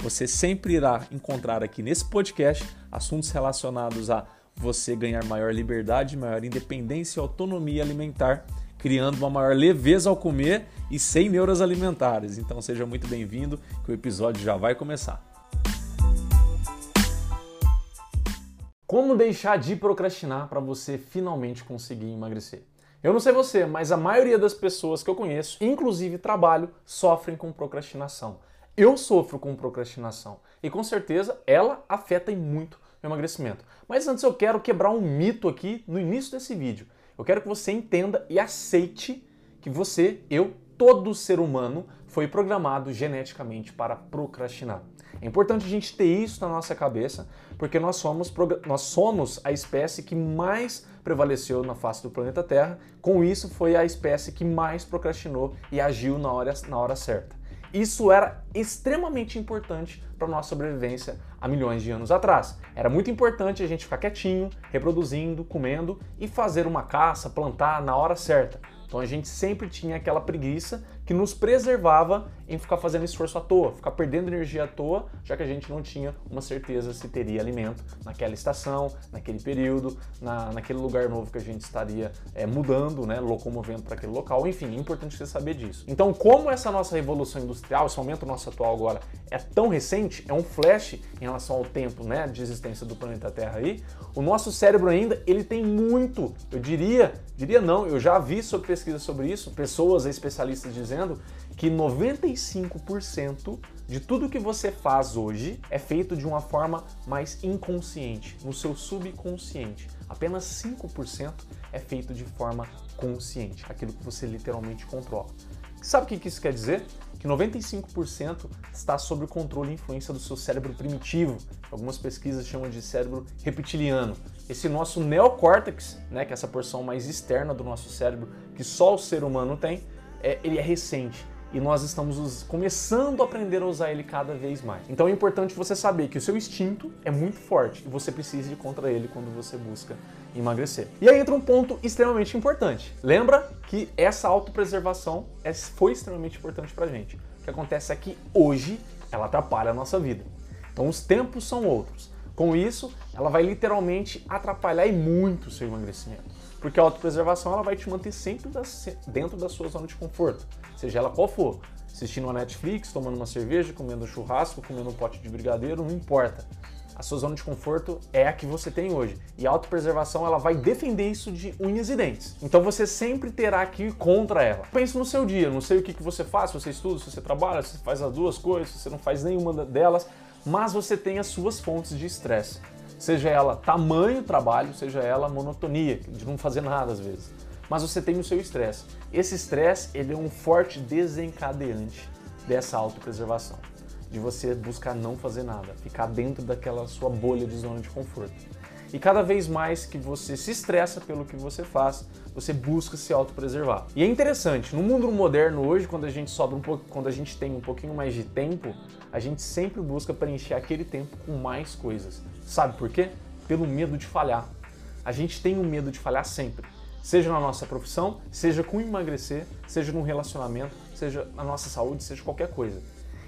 Você sempre irá encontrar aqui nesse podcast assuntos relacionados a você ganhar maior liberdade, maior independência e autonomia alimentar, criando uma maior leveza ao comer e sem neuras alimentares. Então seja muito bem-vindo, que o episódio já vai começar. Como deixar de procrastinar para você finalmente conseguir emagrecer? Eu não sei você, mas a maioria das pessoas que eu conheço, inclusive trabalho, sofrem com procrastinação. Eu sofro com procrastinação e com certeza ela afeta muito o emagrecimento. Mas antes eu quero quebrar um mito aqui no início desse vídeo. Eu quero que você entenda e aceite que você, eu, todo ser humano foi programado geneticamente para procrastinar. É importante a gente ter isso na nossa cabeça, porque nós somos, nós somos a espécie que mais prevaleceu na face do planeta Terra. Com isso, foi a espécie que mais procrastinou e agiu na hora, na hora certa. Isso era extremamente importante para nossa sobrevivência há milhões de anos atrás. Era muito importante a gente ficar quietinho, reproduzindo, comendo e fazer uma caça, plantar na hora certa. Então a gente sempre tinha aquela preguiça que nos preservava em ficar fazendo esforço à toa, ficar perdendo energia à toa, já que a gente não tinha uma certeza se teria alimento naquela estação, naquele período, na, naquele lugar novo que a gente estaria é, mudando, né, locomovendo para aquele local. Enfim, é importante você saber disso. Então, como essa nossa revolução industrial, esse aumento nosso atual agora é tão recente, é um flash em relação ao tempo né, de existência do planeta Terra aí, o nosso cérebro ainda ele tem muito, eu diria, diria não, eu já vi sobre pesquisa sobre isso, pessoas especialistas dizendo dizendo que 95% de tudo que você faz hoje é feito de uma forma mais inconsciente, no seu subconsciente. Apenas 5% é feito de forma consciente, aquilo que você literalmente controla. Sabe o que isso quer dizer? Que 95% está sob o controle e influência do seu cérebro primitivo. Algumas pesquisas chamam de cérebro reptiliano. Esse nosso neocórtex, né, que é essa porção mais externa do nosso cérebro que só o ser humano tem, é, ele é recente e nós estamos começando a aprender a usar ele cada vez mais. Então é importante você saber que o seu instinto é muito forte e você precisa ir contra ele quando você busca emagrecer. E aí entra um ponto extremamente importante. Lembra que essa autopreservação é, foi extremamente importante pra gente. O que acontece é que hoje ela atrapalha a nossa vida. Então os tempos são outros. Com isso, ela vai literalmente atrapalhar e muito o seu emagrecimento. Porque a autopreservação ela vai te manter sempre dentro da sua zona de conforto, seja ela qual for. Assistindo uma Netflix, tomando uma cerveja, comendo um churrasco, comendo um pote de brigadeiro, não importa. A sua zona de conforto é a que você tem hoje. E a autopreservação ela vai defender isso de unhas e dentes. Então você sempre terá que ir contra ela. Pense no seu dia, não sei o que, que você faz, se você estuda, se você trabalha, se você faz as duas coisas, se você não faz nenhuma delas, mas você tem as suas fontes de estresse seja ela tamanho trabalho, seja ela monotonia, de não fazer nada às vezes. Mas você tem o seu estresse. Esse estresse, ele é um forte desencadeante dessa autopreservação, de você buscar não fazer nada, ficar dentro daquela sua bolha de zona de conforto. E cada vez mais que você se estressa pelo que você faz, você busca se autopreservar. E é interessante, no mundo moderno hoje, quando a gente sobra um pouco, quando a gente tem um pouquinho mais de tempo, a gente sempre busca preencher aquele tempo com mais coisas. Sabe por quê? Pelo medo de falhar. A gente tem o um medo de falhar sempre. Seja na nossa profissão, seja com emagrecer, seja num relacionamento, seja na nossa saúde, seja qualquer coisa.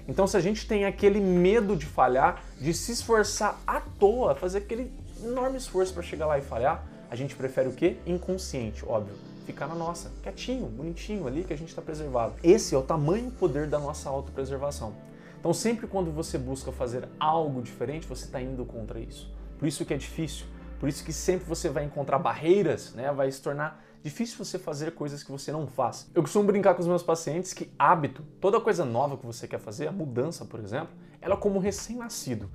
Então, se a gente tem aquele medo de falhar, de se esforçar à toa, fazer aquele enorme esforço para chegar lá e falhar, a gente prefere o quê? Inconsciente, óbvio. Ficar na nossa, quietinho, bonitinho ali que a gente está preservado. Esse é o tamanho poder da nossa autopreservação. Então, sempre quando você busca fazer algo diferente, você está indo contra isso. Por isso que é difícil. Por isso que sempre você vai encontrar barreiras, né? Vai se tornar difícil você fazer coisas que você não faz. Eu costumo brincar com os meus pacientes que hábito, toda coisa nova que você quer fazer, a mudança, por exemplo, ela é como recém-nascido.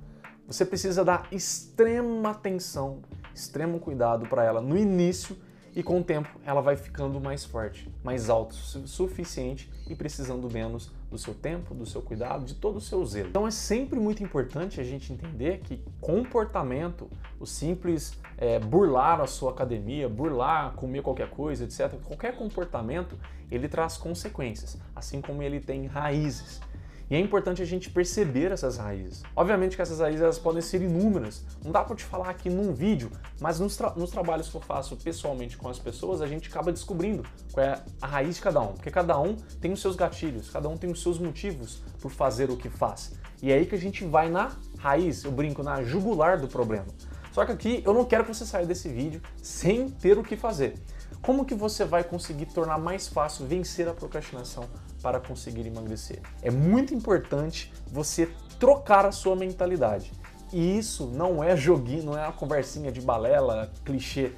Você precisa dar extrema atenção, extremo cuidado para ela no início e com o tempo ela vai ficando mais forte, mais autossuficiente e precisando menos do seu tempo, do seu cuidado, de todo o seu zelo. Então é sempre muito importante a gente entender que comportamento, o simples é, burlar a sua academia, burlar, comer qualquer coisa, etc., qualquer comportamento, ele traz consequências, assim como ele tem raízes. E é importante a gente perceber essas raízes. Obviamente que essas raízes elas podem ser inúmeras. Não dá para te falar aqui num vídeo, mas nos, tra nos, trabalhos que eu faço pessoalmente com as pessoas, a gente acaba descobrindo qual é a raiz de cada um. Porque cada um tem os seus gatilhos, cada um tem os seus motivos por fazer o que faz. E é aí que a gente vai na raiz, eu brinco, na jugular do problema. Só que aqui eu não quero que você saia desse vídeo sem ter o que fazer. Como que você vai conseguir tornar mais fácil vencer a procrastinação para conseguir emagrecer? É muito importante você trocar a sua mentalidade. E isso não é joguinho, não é uma conversinha de balela, clichê.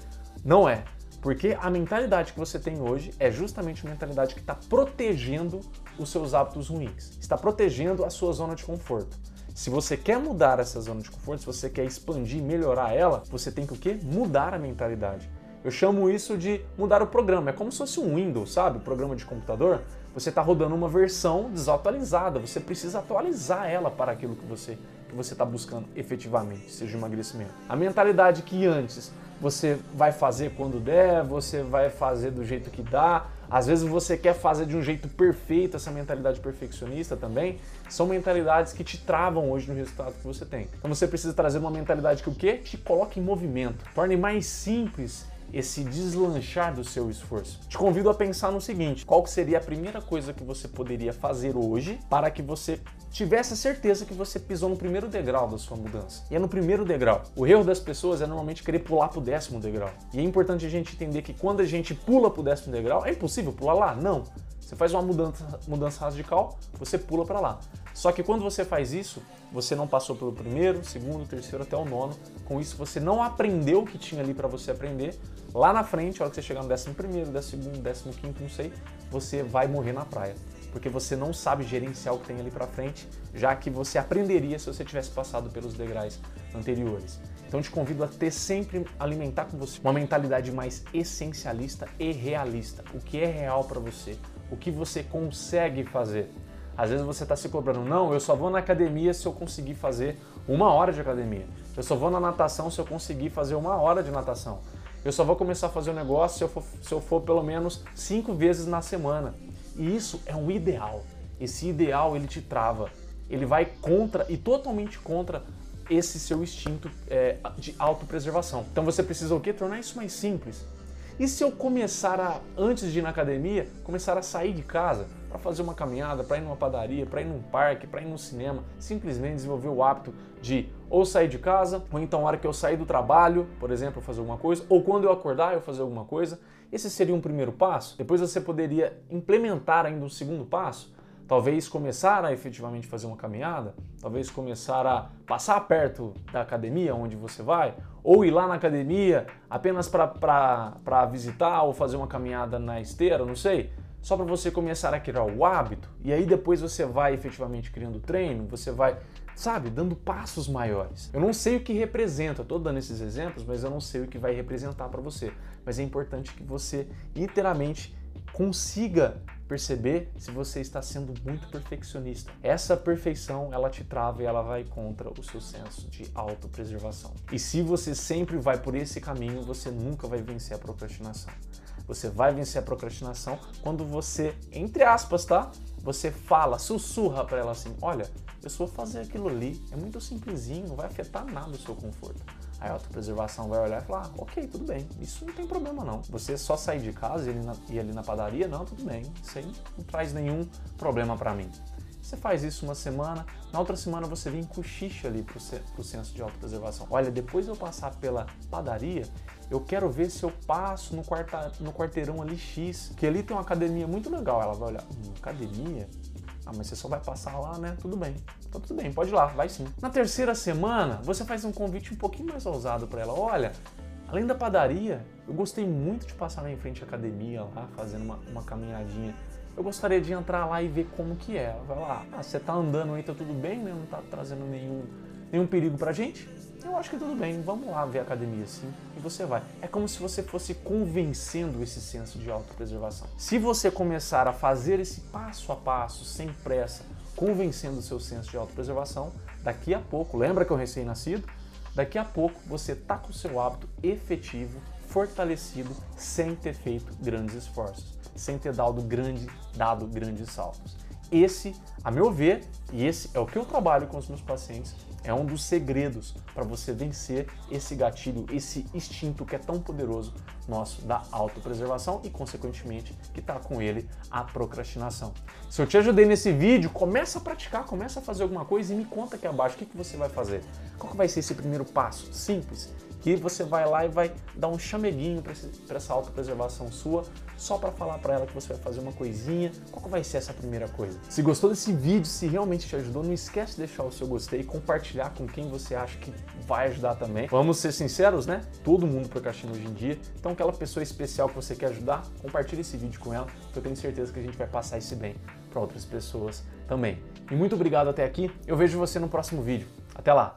Não é. Porque a mentalidade que você tem hoje é justamente a mentalidade que está protegendo os seus hábitos ruins, está protegendo a sua zona de conforto. Se você quer mudar essa zona de conforto, se você quer expandir, melhorar ela, você tem que o quê? Mudar a mentalidade. Eu chamo isso de mudar o programa. É como se fosse um Windows, sabe? O programa de computador. Você está rodando uma versão desatualizada. Você precisa atualizar ela para aquilo que você que você está buscando efetivamente, seja emagrecimento. A mentalidade que antes você vai fazer quando der, você vai fazer do jeito que dá. Às vezes você quer fazer de um jeito perfeito, essa mentalidade perfeccionista também, são mentalidades que te travam hoje no resultado que você tem. Então você precisa trazer uma mentalidade que o quê? Te coloque em movimento, torne mais simples esse deslanchar do seu esforço. Te convido a pensar no seguinte: qual seria a primeira coisa que você poderia fazer hoje para que você tivesse a certeza que você pisou no primeiro degrau da sua mudança? E é no primeiro degrau. O erro das pessoas é normalmente querer pular para o décimo degrau. E é importante a gente entender que quando a gente pula para o décimo degrau, é impossível pular lá? Não. Você faz uma mudança, mudança radical, você pula para lá. Só que quando você faz isso, você não passou pelo primeiro, segundo, terceiro até o nono. Com isso, você não aprendeu o que tinha ali para você aprender. Lá na frente, a hora que você chegar no décimo primeiro, décimo segundo, décimo quinto, não sei, você vai morrer na praia. Porque você não sabe gerenciar o que tem ali para frente, já que você aprenderia se você tivesse passado pelos degraus anteriores. Então te convido a ter sempre alimentar com você uma mentalidade mais essencialista e realista. O que é real para você? O que você consegue fazer? Às vezes você está se cobrando, não, eu só vou na academia se eu conseguir fazer uma hora de academia. Eu só vou na natação se eu conseguir fazer uma hora de natação. Eu só vou começar a fazer o um negócio se eu, for, se eu for pelo menos cinco vezes na semana. E isso é um ideal. Esse ideal ele te trava. Ele vai contra e totalmente contra esse seu instinto é, de autopreservação. Então você precisa o quê? Tornar isso mais simples. E se eu começar a, antes de ir na academia, começar a sair de casa para fazer uma caminhada, para ir numa padaria, para ir num parque, para ir num cinema, simplesmente desenvolver o hábito de ou sair de casa, ou então a hora que eu sair do trabalho, por exemplo, fazer alguma coisa, ou quando eu acordar eu fazer alguma coisa. Esse seria um primeiro passo. Depois você poderia implementar ainda um segundo passo, talvez começar a efetivamente fazer uma caminhada, talvez começar a passar perto da academia onde você vai, ou ir lá na academia apenas para visitar ou fazer uma caminhada na esteira, não sei, só para você começar a criar o hábito, e aí depois você vai efetivamente criando treino, você vai, sabe, dando passos maiores. Eu não sei o que representa, tô dando esses exemplos, mas eu não sei o que vai representar para você, mas é importante que você inteiramente consiga perceber se você está sendo muito perfeccionista. Essa perfeição, ela te trava e ela vai contra o seu senso de autopreservação. E se você sempre vai por esse caminho, você nunca vai vencer a procrastinação. Você vai vencer a procrastinação quando você, entre aspas, tá? Você fala, sussurra para ela assim: "Olha, eu só vou fazer aquilo ali, é muito simplesinho, não vai afetar nada o seu conforto". A autopreservação vai olhar e falar: ah, ok, tudo bem, isso não tem problema não. Você só sair de casa e ir, na, ir ali na padaria, não, tudo bem, isso aí não traz nenhum problema para mim. Você faz isso uma semana, na outra semana você vem cochicha ali pro, pro senso de autopreservação. Olha, depois de eu passar pela padaria, eu quero ver se eu passo no, quarta, no quarteirão ali X, que ali tem uma academia muito legal. Ela vai olhar, hum, academia? Ah, mas você só vai passar lá, né? Tudo bem. Então tudo bem, pode ir lá, vai sim. Na terceira semana, você faz um convite um pouquinho mais ousado para ela. Olha, além da padaria, eu gostei muito de passar lá em frente à academia, lá, fazendo uma, uma caminhadinha. Eu gostaria de entrar lá e ver como que é. Vai lá, ah, você tá andando aí, tá tudo bem, né? Não tá trazendo nenhum, nenhum perigo pra gente? Eu acho que tudo bem, vamos lá ver a academia sim, e você vai. É como se você fosse convencendo esse senso de autopreservação. Se você começar a fazer esse passo a passo, sem pressa, convencendo o seu senso de autopreservação, daqui a pouco, lembra que eu recém-nascido? Daqui a pouco você tá com o seu hábito efetivo, fortalecido, sem ter feito grandes esforços, sem ter dado, grande, dado grandes saltos. Esse, a meu ver, e esse é o que eu trabalho com os meus pacientes, é um dos segredos para você vencer esse gatilho, esse instinto que é tão poderoso nosso da autopreservação e, consequentemente, que está com ele a procrastinação. Se eu te ajudei nesse vídeo, começa a praticar, começa a fazer alguma coisa e me conta aqui abaixo o que, que você vai fazer. Qual vai ser esse primeiro passo? Simples que você vai lá e vai dar um chameguinho para essa autopreservação sua, só para falar para ela que você vai fazer uma coisinha. Qual vai ser essa primeira coisa? Se gostou desse vídeo, se realmente te ajudou, não esquece de deixar o seu gostei e compartilhar com quem você acha que vai ajudar também. Vamos ser sinceros, né? Todo mundo procrastina hoje em dia. Então aquela pessoa especial que você quer ajudar, compartilhe esse vídeo com ela, que eu tenho certeza que a gente vai passar esse bem para outras pessoas também. E muito obrigado até aqui. Eu vejo você no próximo vídeo. Até lá!